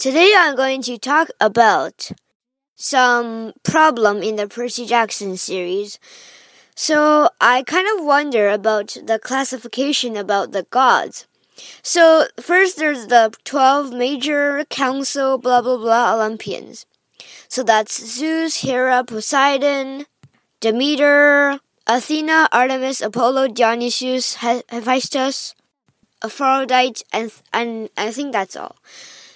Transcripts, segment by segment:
Today I'm going to talk about some problem in the Percy Jackson series. So I kind of wonder about the classification about the gods. So first there's the 12 major council blah blah blah Olympians. So that's Zeus, Hera, Poseidon, Demeter, Athena, Artemis, Apollo, Dionysus, Hephaestus, Aphrodite, and, and I think that's all.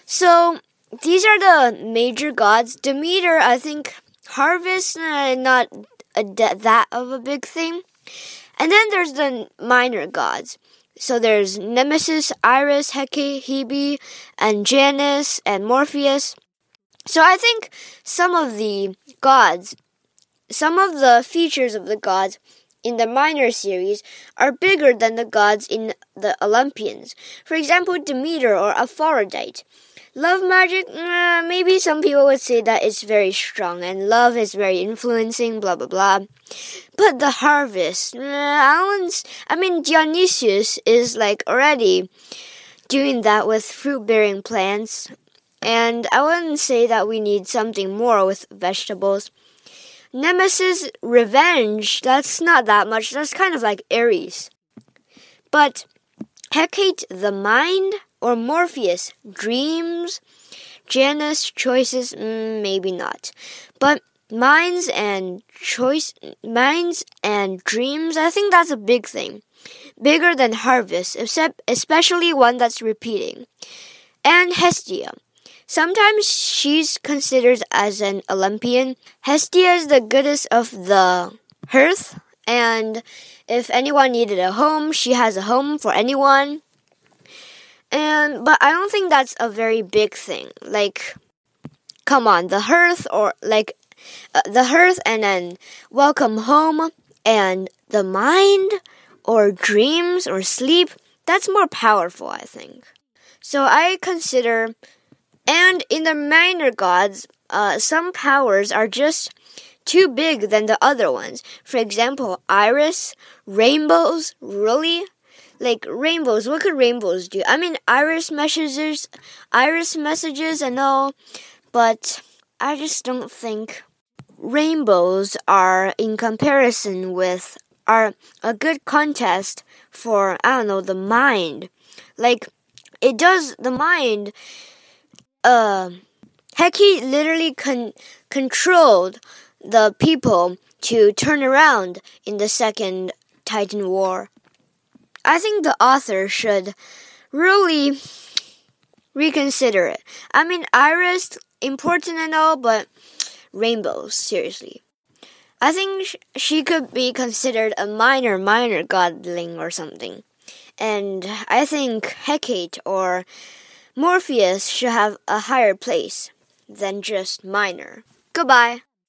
So these are the major gods. Demeter, I think, harvest, uh, not that of a big thing. And then there's the minor gods. So there's Nemesis, Iris, Hecate, Hebe, and Janus, and Morpheus. So I think some of the gods, some of the features of the gods in the minor series are bigger than the gods in the Olympians. For example, Demeter or Aphrodite. Love magic, uh, maybe some people would say that it's very strong and love is very influencing, blah blah blah. But the harvest, uh, I, I mean, Dionysius is like already doing that with fruit bearing plants, and I wouldn't say that we need something more with vegetables. Nemesis revenge, that's not that much, that's kind of like Ares. But Hecate the mind, or Morpheus dreams, Janus choices, mm, maybe not. But minds and choice, minds and dreams, I think that's a big thing. Bigger than harvest, except especially one that's repeating. And Hestia. Sometimes she's considered as an Olympian. Hestia is the goddess of the hearth, and if anyone needed a home, she has a home for anyone. And but I don't think that's a very big thing. Like come on, the hearth or like uh, the hearth and then welcome home and the mind or dreams or sleep, that's more powerful, I think. So I consider and in the minor gods, uh, some powers are just too big than the other ones. For example, iris, rainbows, really? like rainbows. What could rainbows do? I mean, iris messages, iris messages, and all, but I just don't think rainbows are in comparison with are a good contest for I don't know the mind. Like it does the mind. Uh, Hecate literally con- controlled the people to turn around in the second Titan War. I think the author should really reconsider it. I mean, iris important and all, but rainbows, seriously. I think sh she could be considered a minor, minor godling or something. And I think Hecate or Morpheus should have a higher place than just minor. Goodbye.